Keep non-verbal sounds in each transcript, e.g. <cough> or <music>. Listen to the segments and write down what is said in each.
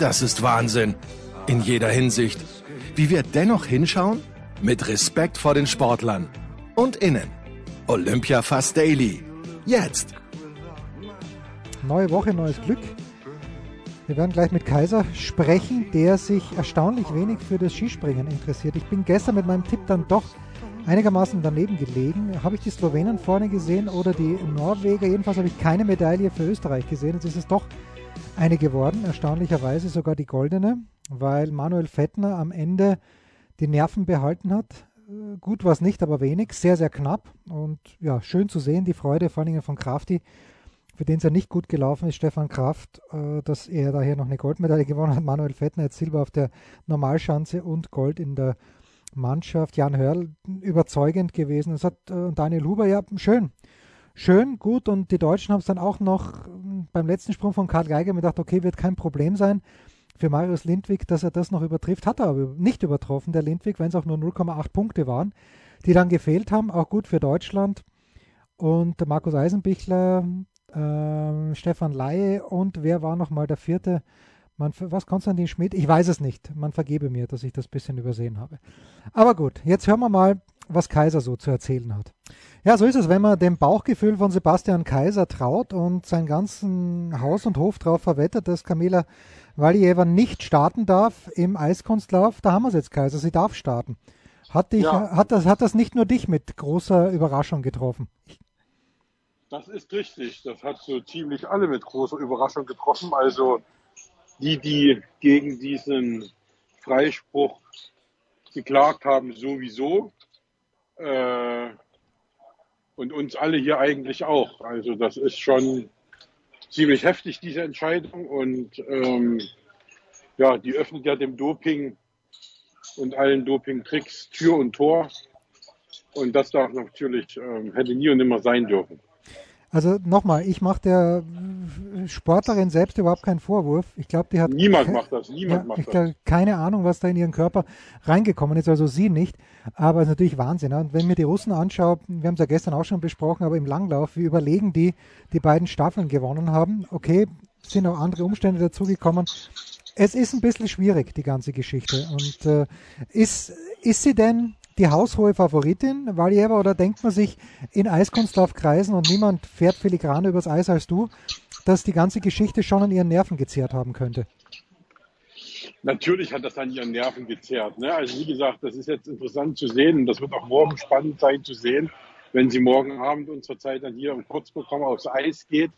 Das ist Wahnsinn. In jeder Hinsicht. Wie wir dennoch hinschauen? Mit Respekt vor den Sportlern. Und innen. Olympia Fast Daily. Jetzt. Neue Woche, neues Glück. Wir werden gleich mit Kaiser sprechen, der sich erstaunlich wenig für das Skispringen interessiert. Ich bin gestern mit meinem Tipp dann doch einigermaßen daneben gelegen. Habe ich die Slowenen vorne gesehen oder die Norweger? Jedenfalls habe ich keine Medaille für Österreich gesehen. Jetzt ist es doch eine geworden, erstaunlicherweise sogar die goldene, weil Manuel Fettner am Ende die Nerven behalten hat. Äh, gut war es nicht, aber wenig, sehr, sehr knapp und ja, schön zu sehen, die Freude vor allem von Krafti, für den es ja nicht gut gelaufen ist, Stefan Kraft, äh, dass er daher noch eine Goldmedaille gewonnen hat. Manuel Fettner hat Silber auf der Normalschanze und Gold in der Mannschaft. Jan Hörl überzeugend gewesen. Es hat äh, Daniel Huber, ja, schön. Schön, gut. Und die Deutschen haben es dann auch noch hm, beim letzten Sprung von Karl Geiger mir gedacht, okay, wird kein Problem sein für Marius Lindwig, dass er das noch übertrifft. Hat er aber nicht übertroffen, der Lindwig, wenn es auch nur 0,8 Punkte waren, die dann gefehlt haben. Auch gut für Deutschland. Und Markus Eisenbichler, äh, Stefan Laie und wer war nochmal der vierte? Man, was Konstantin Schmidt? Ich weiß es nicht. Man vergebe mir, dass ich das ein bisschen übersehen habe. Aber gut, jetzt hören wir mal, was Kaiser so zu erzählen hat. Ja, so ist es, wenn man dem Bauchgefühl von Sebastian Kaiser traut und seinen ganzen Haus und Hof darauf verwettet, dass Kamila Valieva nicht starten darf im Eiskunstlauf. Da haben wir es jetzt, Kaiser. Sie darf starten. Hat, dich, ja. hat, das, hat das nicht nur dich mit großer Überraschung getroffen? Das ist richtig. Das hat so ziemlich alle mit großer Überraschung getroffen. Also die, die gegen diesen Freispruch geklagt haben, sowieso. Äh, und uns alle hier eigentlich auch. Also das ist schon ziemlich heftig, diese Entscheidung. Und ähm, ja, die öffnet ja dem Doping und allen Doping-Tricks Tür und Tor. Und das darf natürlich, ähm, hätte nie und nimmer sein dürfen. Also nochmal, ich mache der Sportlerin selbst überhaupt keinen Vorwurf. Ich glaube, die hat. Niemand macht das, niemand ja, macht ich das. Glaub, keine Ahnung, was da in ihren Körper reingekommen ist, also sie nicht. Aber es ist natürlich Wahnsinn. Und wenn mir die Russen anschaue, wir haben es ja gestern auch schon besprochen, aber im Langlauf, wie überlegen die die beiden Staffeln gewonnen haben. Okay, sind auch andere Umstände dazugekommen. Es ist ein bisschen schwierig, die ganze Geschichte. Und äh, ist, ist sie denn die haushohe Favoritin, Valieva, oder denkt man sich in Eiskunstlaufkreisen und niemand fährt filigraner übers Eis als du, dass die ganze Geschichte schon an ihren Nerven gezehrt haben könnte? Natürlich hat das an ihren Nerven gezehrt. Ne? Also wie gesagt, das ist jetzt interessant zu sehen und das wird auch morgen spannend sein zu sehen, wenn sie morgen Abend unsere Zeit dann hier im Kurzprogramm aufs Eis geht,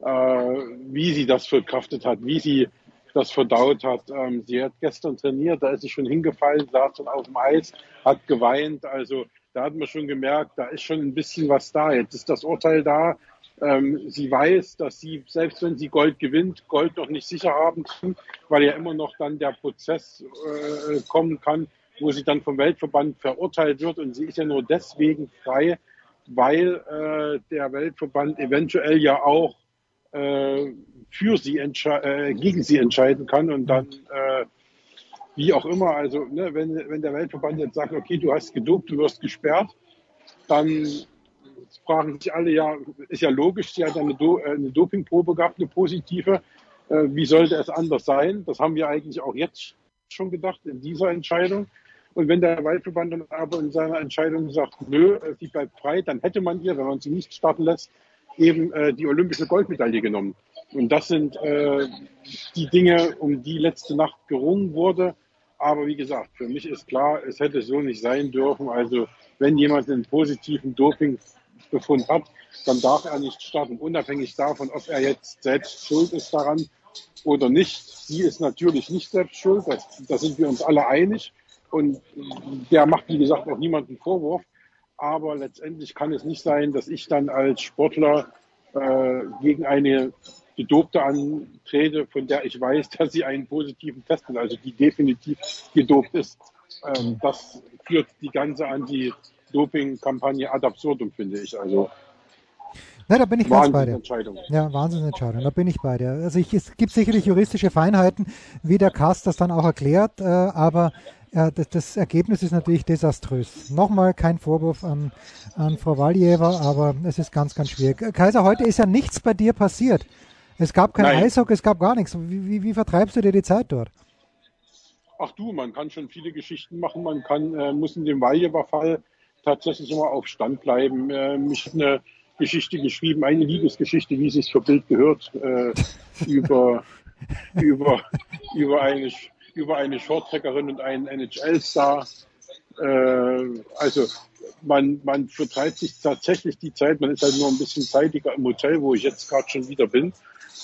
äh, wie sie das verkraftet hat, wie sie das verdaut hat. Ähm, sie hat gestern trainiert, da ist sie schon hingefallen, saß schon auf dem Eis, hat geweint. Also da hat man schon gemerkt, da ist schon ein bisschen was da. Jetzt ist das Urteil da. Ähm, sie weiß, dass sie, selbst wenn sie Gold gewinnt, Gold noch nicht sicher haben kann, weil ja immer noch dann der Prozess äh, kommen kann, wo sie dann vom Weltverband verurteilt wird. Und sie ist ja nur deswegen frei, weil äh, der Weltverband eventuell ja auch äh, für sie äh, gegen sie entscheiden kann und dann äh, wie auch immer, also ne, wenn, wenn der Weltverband jetzt sagt, okay, du hast gedopt, du wirst gesperrt, dann fragen sich alle, ja, ist ja logisch, sie hat eine, Do äh, eine Dopingprobe gehabt, eine positive. Äh, wie sollte es anders sein? Das haben wir eigentlich auch jetzt schon gedacht in dieser Entscheidung. Und wenn der Weltverband dann aber in seiner Entscheidung sagt, nö, sie bleibt frei, dann hätte man ihr, wenn man sie nicht starten lässt, eben äh, die olympische Goldmedaille genommen. Und das sind äh, die Dinge, um die letzte Nacht gerungen wurde. Aber wie gesagt, für mich ist klar, es hätte so nicht sein dürfen. Also wenn jemand einen positiven Dopingbefund hat, dann darf er nicht starten, unabhängig davon, ob er jetzt selbst schuld ist daran oder nicht. Sie ist natürlich nicht selbst schuld, da sind wir uns alle einig. Und der macht, wie gesagt, auch niemanden Vorwurf. Aber letztendlich kann es nicht sein, dass ich dann als Sportler äh, gegen eine Gedopte antrete, von der ich weiß, <laughs> dass sie einen positiven Test hat, also die definitiv gedopt ist. Ähm, das führt die ganze Anti-Doping-Kampagne ad absurdum, finde ich. Also Nein, da bin ich ganz bei dir. Ja, Wahnsinnsentscheidung, da bin ich bei dir. Also ich, es gibt sicherlich juristische Feinheiten, wie der Kast das dann auch erklärt, äh, aber äh, das, das, Ergebnis ist natürlich desaströs. Nochmal kein Vorwurf an, an Frau Waljeva, aber es ist ganz, ganz schwierig. Kaiser, heute ist ja nichts bei dir passiert. Es gab kein Nein. Eishockey, es gab gar nichts. Wie, wie, wie, vertreibst du dir die Zeit dort? Ach du, man kann schon viele Geschichten machen. Man kann, äh, muss in dem Waljeva-Fall tatsächlich immer auf Stand bleiben. Äh, mich eine Geschichte geschrieben, eine Liebesgeschichte, wie es sich für Bild gehört, äh, <laughs> über, über, über eine, über eine Shorttreckerin und einen NHL-Star. Äh, also man, man vertreibt sich tatsächlich die Zeit, man ist halt nur ein bisschen zeitiger im Hotel, wo ich jetzt gerade schon wieder bin.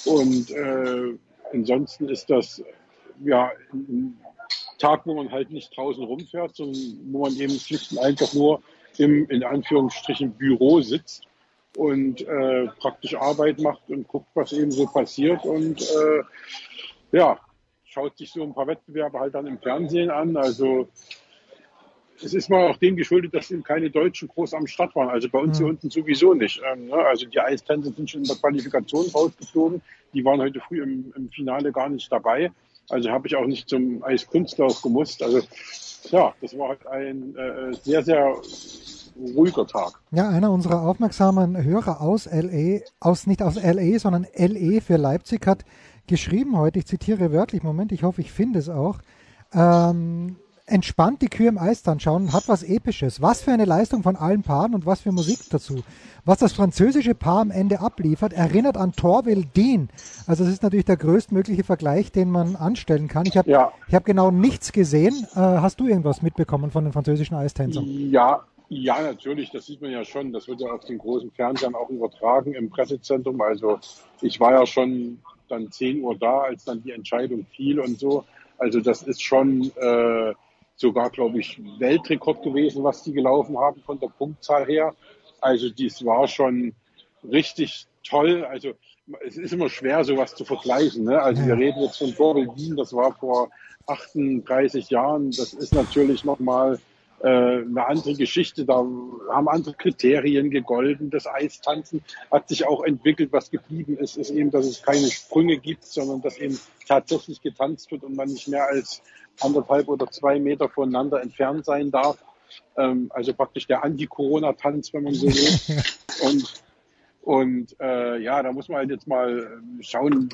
Und äh, ansonsten ist das ja ein Tag, wo man halt nicht draußen rumfährt, sondern wo man eben schlicht und einfach nur im in Anführungsstrichen Büro sitzt und äh, praktisch Arbeit macht und guckt, was eben so passiert und äh, ja, schaut sich so ein paar Wettbewerbe halt dann im Fernsehen an. Also es ist mal auch dem geschuldet, dass eben keine Deutschen groß am Start waren. Also bei uns hier mhm. unten sowieso nicht. Ähm, ne? Also die Eistänzer sind schon in der Qualifikation rausgeflogen. Die waren heute früh im, im Finale gar nicht dabei. Also habe ich auch nicht zum Eiskunstlauf gemusst. Also ja, das war halt ein äh, sehr, sehr ruhiger Tag. Ja, einer unserer aufmerksamen Hörer aus LE, aus nicht aus LE, sondern LE für Leipzig hat geschrieben heute, ich zitiere wörtlich, Moment, ich hoffe, ich finde es auch. Ähm, entspannt die Kühe im Eis dann schauen, hat was Episches. Was für eine Leistung von allen Paaren und was für Musik dazu. Was das französische Paar am Ende abliefert, erinnert an Torville Dean. Also das ist natürlich der größtmögliche Vergleich, den man anstellen kann. Ich habe ja. hab genau nichts gesehen. Äh, hast du irgendwas mitbekommen von den französischen Eistänzern? Ja, ja, natürlich, das sieht man ja schon. Das wird ja auf den großen Fernsehern auch übertragen im Pressezentrum. Also ich war ja schon dann 10 Uhr da, als dann die Entscheidung fiel und so. Also das ist schon äh, sogar, glaube ich, Weltrekord gewesen, was die gelaufen haben von der Punktzahl her. Also dies war schon richtig toll. Also es ist immer schwer, sowas zu vergleichen. Ne? Also wir reden jetzt von Torwell Wien, das war vor 38 Jahren. Das ist natürlich nochmal äh, eine andere Geschichte. Da haben andere Kriterien gegolten. Das Eistanzen hat sich auch entwickelt. Was geblieben ist, ist eben, dass es keine Sprünge gibt, sondern dass eben tatsächlich getanzt wird und man nicht mehr als anderthalb oder zwei Meter voneinander entfernt sein darf. Ähm, also praktisch der Anti-Corona-Tanz, wenn man so will. <laughs> Und, und äh, ja, da muss man halt jetzt mal schauen,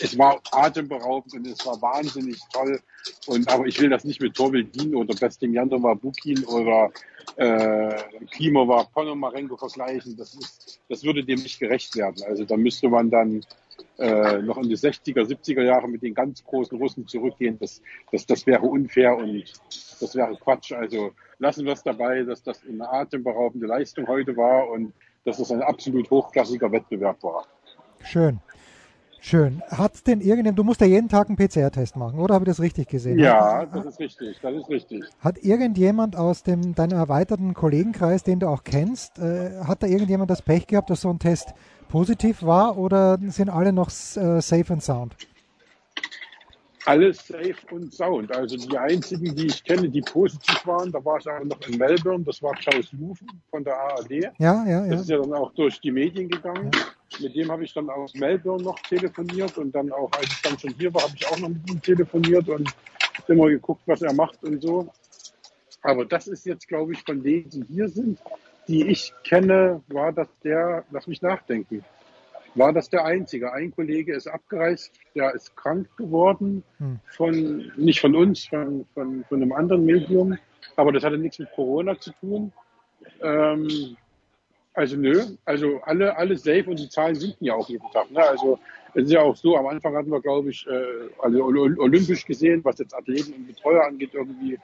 es war atemberaubend und es war wahnsinnig toll. Und aber ich will das nicht mit Torvildin oder Bestimjandova Bukin oder äh, Klimova Ponomarenko vergleichen. Das, ist, das würde dem nicht gerecht werden. Also da müsste man dann äh, noch in die 60er, 70er Jahre mit den ganz großen Russen zurückgehen. Das, das, das wäre unfair und das wäre Quatsch. Also lassen wir es dabei, dass das eine atemberaubende Leistung heute war und dass es ein absolut hochklassiger Wettbewerb war. Schön. Schön. Hat denn irgendjemand, du musst ja jeden Tag einen PCR-Test machen, oder habe ich das richtig gesehen? Ja, das ist richtig, das ist richtig. Hat irgendjemand aus dem, deinem erweiterten Kollegenkreis, den du auch kennst, äh, hat da irgendjemand das Pech gehabt, dass so ein Test positiv war oder sind alle noch äh, safe and sound? Alles safe und sound. Also die einzigen, die ich kenne, die positiv waren, da war ich aber noch in Melbourne, das war Klaus Lufen von der ARD. Ja, ja, ja. Das ist ja dann auch durch die Medien gegangen. Ja. Mit dem habe ich dann aus Melbourne noch telefoniert und dann auch, als ich dann schon hier war, habe ich auch noch mit ihm telefoniert und immer geguckt, was er macht und so. Aber das ist jetzt, glaube ich, von denen, die hier sind, die ich kenne, war das der, lass mich nachdenken, war das der einzige. Ein Kollege ist abgereist, der ist krank geworden, hm. von, nicht von uns, von, von, von einem anderen Medium, aber das hatte nichts mit Corona zu tun. Ähm, Also nö, also alle, alle safe und die Zahlen sinken ja auch jeden Tag. Ne? Also es ist ja auch so, am Anfang hatten wir, glaube ich, äh, also olympisch gesehen, was jetzt Athleten und Betreuer angeht, irgendwie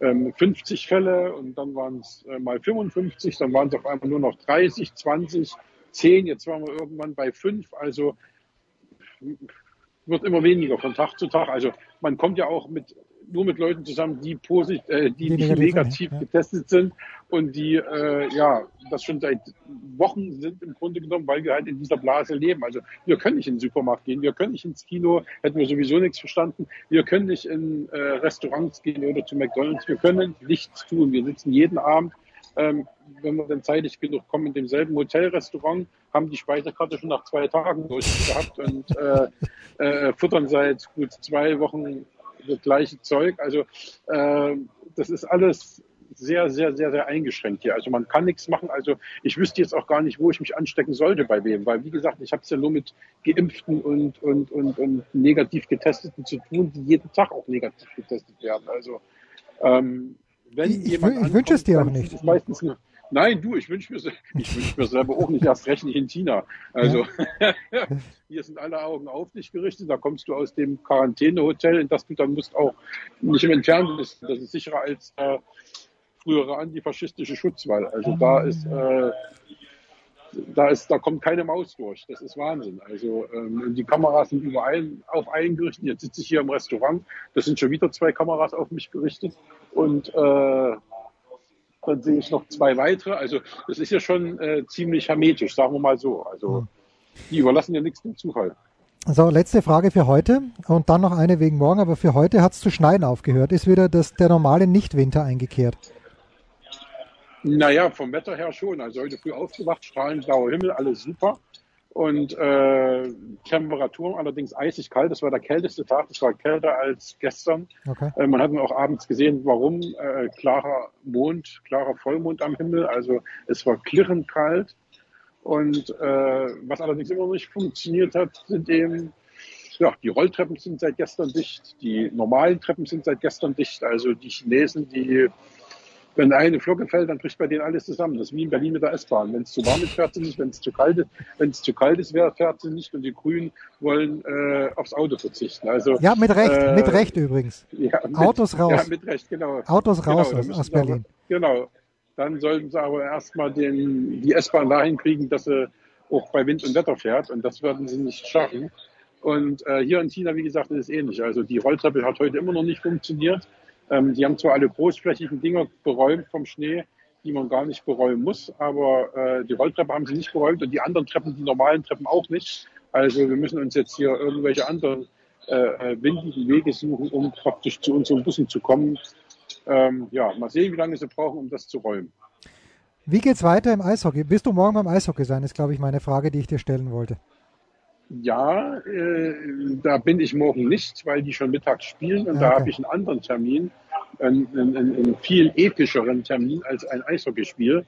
ähm, 50 Fälle und dann waren es äh, mal 55, dann waren es auf einmal nur noch 30, 20, 10, jetzt waren wir irgendwann bei 5. Also wird immer weniger von Tag zu Tag. Also man kommt ja auch mit nur mit Leuten zusammen, die positiv, äh, die, die negativ, negativ ja. getestet sind und die äh, ja das schon seit Wochen sind im Grunde genommen, weil wir halt in dieser Blase leben. Also wir können nicht in den Supermarkt gehen, wir können nicht ins Kino, hätten wir sowieso nichts verstanden. Wir können nicht in äh, Restaurants gehen oder zu McDonalds. Wir können nichts tun. Wir sitzen jeden Abend ähm, wenn wir dann zeitig genug kommen, in demselben Hotelrestaurant, haben die Speisekarte schon nach zwei Tagen durchgehabt und äh, äh, futtern seit gut zwei Wochen das gleiche Zeug. Also äh, das ist alles sehr, sehr, sehr, sehr eingeschränkt hier. Also man kann nichts machen. Also ich wüsste jetzt auch gar nicht, wo ich mich anstecken sollte bei wem, weil wie gesagt, ich habe es ja nur mit Geimpften und, und, und, und negativ Getesteten zu tun, die jeden Tag auch negativ getestet werden. Also ähm, wenn ich, jemand ich, wünsche es dir auch nicht. meistens eine, Nein, du, ich wünsche mir, <laughs> ich wünsch mir selber auch nicht erst recht nicht in China. Also ja. <laughs> hier sind alle Augen auf dich gerichtet. Da kommst du aus dem Quarantänehotel, in das du dann musst auch nicht im Entfernten bist. Das ist sicherer als äh, frühere antifaschistische Schutzwall. Also da ist, äh, da ist, da kommt keine Maus durch. Das ist Wahnsinn. Also ähm, die Kameras sind überall auf einen gerichtet. Jetzt sitze ich hier im Restaurant. Das sind schon wieder zwei Kameras auf mich gerichtet und äh, dann sehe ich noch zwei weitere. Also das ist ja schon äh, ziemlich hermetisch, sagen wir mal so. Also die überlassen ja nichts dem Zufall. So, letzte Frage für heute und dann noch eine wegen morgen, aber für heute hat es zu schneien aufgehört. Ist wieder das, der normale Nichtwinter eingekehrt? Naja, vom Wetter her schon. Also heute früh aufgewacht, strahlend blauer Himmel, alles super. Und äh, Temperaturen allerdings eisig kalt. Das war der kälteste Tag. Das war kälter als gestern. Okay. Äh, man hat auch abends gesehen, warum. Äh, klarer Mond, klarer Vollmond am Himmel. Also es war klirrend kalt. Und äh, was allerdings immer noch nicht funktioniert hat, sind eben, ja, die Rolltreppen sind seit gestern dicht. Die normalen Treppen sind seit gestern dicht. Also die Chinesen, die wenn eine Flocke fällt, dann bricht bei denen alles zusammen. Das ist wie in Berlin mit der S-Bahn. Wenn es zu warm ist, fährt sie nicht. Wenn es zu kalt ist, wenn es zu kalt ist, fährt sie nicht. Und die Grünen wollen äh, aufs Auto verzichten. Also ja, mit Recht, äh, mit Recht übrigens. <laughs> Ja, mit, Autos raus. Ja, mit Recht, genau. Autos raus genau, aus, aus Berlin. Aber, genau. Dann sollten sie aber erstmal den, die S-Bahn dahin kriegen, dass sie auch bei Wind und Wetter fährt. Und das werden sie nicht schaffen. Und äh, hier in China, wie gesagt, ist es ähnlich. Also die Rolltreppe hat heute immer noch nicht funktioniert. Ähm, die haben zwar alle großflächigen Dinger beräumt vom Schnee, die man gar nicht beräumen muss, aber äh, die Rolltreppe haben sie nicht beräumt und die anderen Treppen, die normalen Treppen auch nicht. Also wir müssen uns jetzt hier irgendwelche anderen äh, äh windigen Wege suchen, um praktisch zu unseren Bussen zu kommen. Ähm, ja, mal sehen, wie lange sie brauchen, um das zu räumen. Wie geht's weiter im Eishockey? Bist du morgen beim Eishockey sein? Ist, glaube ich, meine Frage, die ich dir stellen wollte. Ja, äh, da bin ich morgen nicht, weil die schon mittags spielen und okay. da habe ich einen anderen Termin, einen, einen, einen, viel epischeren Termin als ein Eishockeyspiel.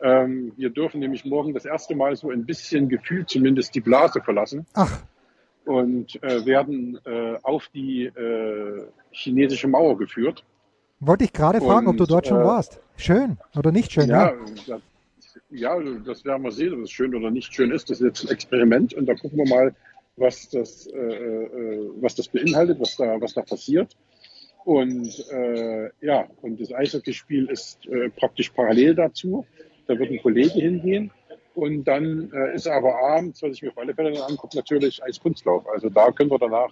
Ähm, wir dürfen nämlich morgen das erste Mal so ein bisschen gefühlt zumindest die Blase verlassen. Ach. Und äh, werden äh, auf die äh, chinesische Mauer geführt. Wollte ich gerade fragen, ob du dort schon äh, warst. Schön oder nicht schön? Ja, ja ja, das werden wir sehen, ob es schön oder nicht schön ist. Das ist jetzt ein Experiment und da gucken wir mal, was das, äh, äh, was das beinhaltet, was da, was da passiert. Und äh, ja, und das Eishockeyspiel ist äh, praktisch parallel dazu. Da wird ein Kollege hingehen. Und dann äh, ist aber abends, was ich mir auf alle Fälle dann angucke, natürlich Eiskunstlauf. Also da können wir danach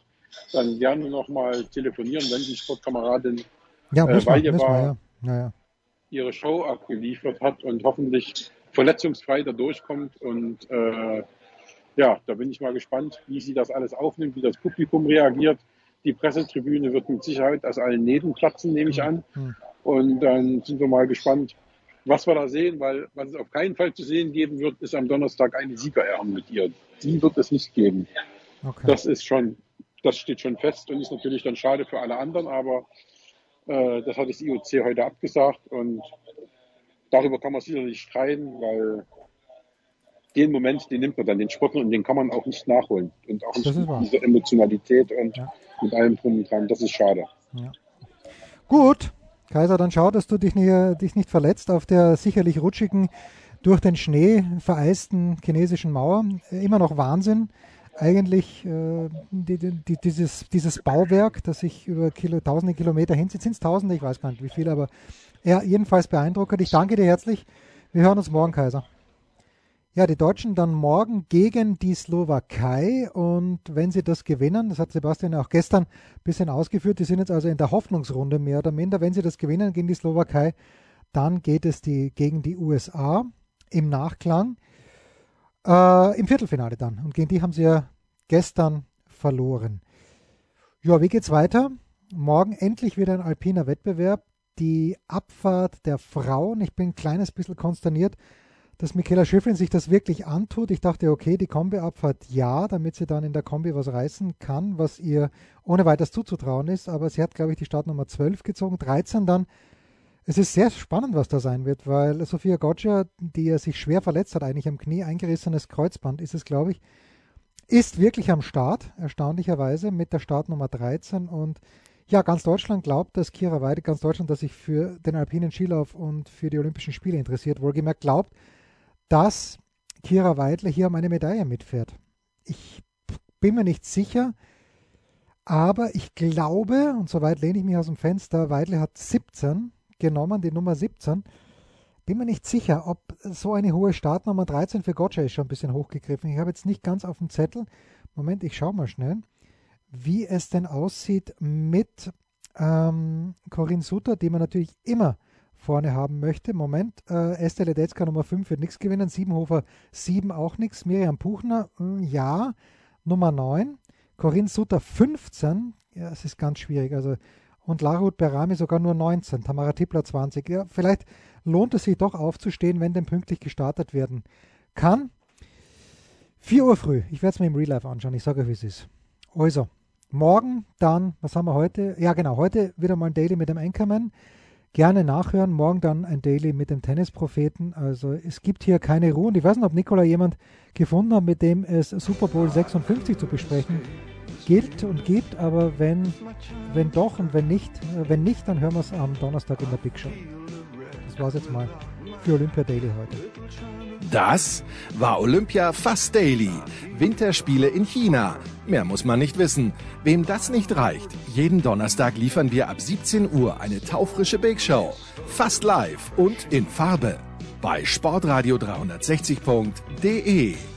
dann gerne nochmal telefonieren, wenn die Sportkameradin ja, äh, bei ihr war, ja. Ja, ja. ihre Show abgeliefert hat und hoffentlich verletzungsfrei da durchkommt. Und äh, ja, da bin ich mal gespannt, wie sie das alles aufnimmt, wie das Publikum reagiert. Die Pressetribüne wird mit Sicherheit aus allen Nähten platzen, nehme ich an. Hm. Und dann sind wir mal gespannt, was wir da sehen, weil was es auf keinen Fall zu sehen geben wird, ist am Donnerstag eine Siegerehrung mit ihr. Die wird es nicht geben. Okay. Das ist schon, das steht schon fest und ist natürlich dann schade für alle anderen, aber äh, das hat das IOC heute abgesagt und darüber kann man sicherlich streiten, weil den Moment, den nimmt man dann, den Sportler, und den kann man auch nicht nachholen. Und auch nicht mit dieser Emotionalität und ja. mit allem drum und dran. Das ist schade. Ja. Gut, Kaiser, dann schau, dass du dich nicht, dich nicht verletzt auf der sicherlich rutschigen durch den Schnee vereisten chinesischen Mauer. Immer noch Wahnsinn. Eigentlich äh, die, die, dieses, dieses Bauwerk, das sich über Kilo, tausende Kilometer hinzieht, sind es tausende, ich weiß gar nicht wie viel, aber ja, jedenfalls beeindruckend. Ich danke dir herzlich. Wir hören uns morgen, Kaiser. Ja, die Deutschen dann morgen gegen die Slowakei und wenn sie das gewinnen, das hat Sebastian auch gestern ein bisschen ausgeführt, die sind jetzt also in der Hoffnungsrunde mehr oder minder, wenn sie das gewinnen gegen die Slowakei, dann geht es die, gegen die USA im Nachklang. Äh, Im Viertelfinale dann. Und gegen die haben sie ja gestern verloren. Ja, wie geht's weiter? Morgen endlich wieder ein alpiner Wettbewerb. Die Abfahrt der Frauen. Ich bin ein kleines bisschen konsterniert, dass Michaela Schifrin sich das wirklich antut. Ich dachte, okay, die Kombi-Abfahrt ja, damit sie dann in der Kombi was reißen kann, was ihr ohne weiteres zuzutrauen ist. Aber sie hat, glaube ich, die Startnummer 12 gezogen, 13 dann es ist sehr spannend, was da sein wird, weil Sophia Goggia, die ja sich schwer verletzt hat, eigentlich am Knie, eingerissenes Kreuzband ist es, glaube ich, ist wirklich am Start, erstaunlicherweise, mit der Startnummer 13. Und ja, ganz Deutschland glaubt, dass Kira Weide, ganz Deutschland, dass sich für den alpinen Skilauf und für die Olympischen Spiele interessiert, wohlgemerkt glaubt, dass Kira Weidle hier um eine Medaille mitfährt. Ich bin mir nicht sicher, aber ich glaube, und soweit lehne ich mich aus dem Fenster, Weidle hat 17 genommen, die Nummer 17. Bin mir nicht sicher, ob so eine hohe Startnummer 13 für Gotcha ist schon ein bisschen hochgegriffen. Ich habe jetzt nicht ganz auf dem Zettel. Moment, ich schaue mal schnell, wie es denn aussieht mit ähm, Corinne Sutter, die man natürlich immer vorne haben möchte. Moment, äh, Esther Ledetzka Nummer 5 wird nichts gewinnen, Siebenhofer 7 auch nichts, Miriam Puchner, mh, hm, ja, Nummer 9, Corinne Sutter 15, ja, es ist ganz schwierig, also und Larut Berami sogar nur 19, Tamara Tippler 20. Ja, vielleicht lohnt es sich doch aufzustehen, wenn denn pünktlich gestartet werden kann. 4 Uhr früh, ich werde es mir im Real Life anschauen, ich sage euch, wie es ist. Also, morgen dann, was haben wir heute? Ja, genau, heute wieder mal ein Daily mit dem Anchorman. Gerne nachhören, morgen dann ein Daily mit dem Tennispropheten. Also es gibt hier keine Ruhe und ich weiß nicht, ob Nikola jemand gefunden hat, mit dem es Super Bowl 56 zu besprechen gilt und gibt, aber wenn, wenn doch und wenn nicht, äh, wenn nicht, dann hören wir es am Donnerstag in der Big Show. Das war es jetzt mal für Olympia Daily heute. Das war Olympia Fast Daily. Winterspiele in China. Mehr muss man nicht wissen. Wem das nicht reicht, jeden Donnerstag liefern wir ab 17 Uhr eine taufrische Big Show. Fast live und in Farbe. Bei sportradio360.de.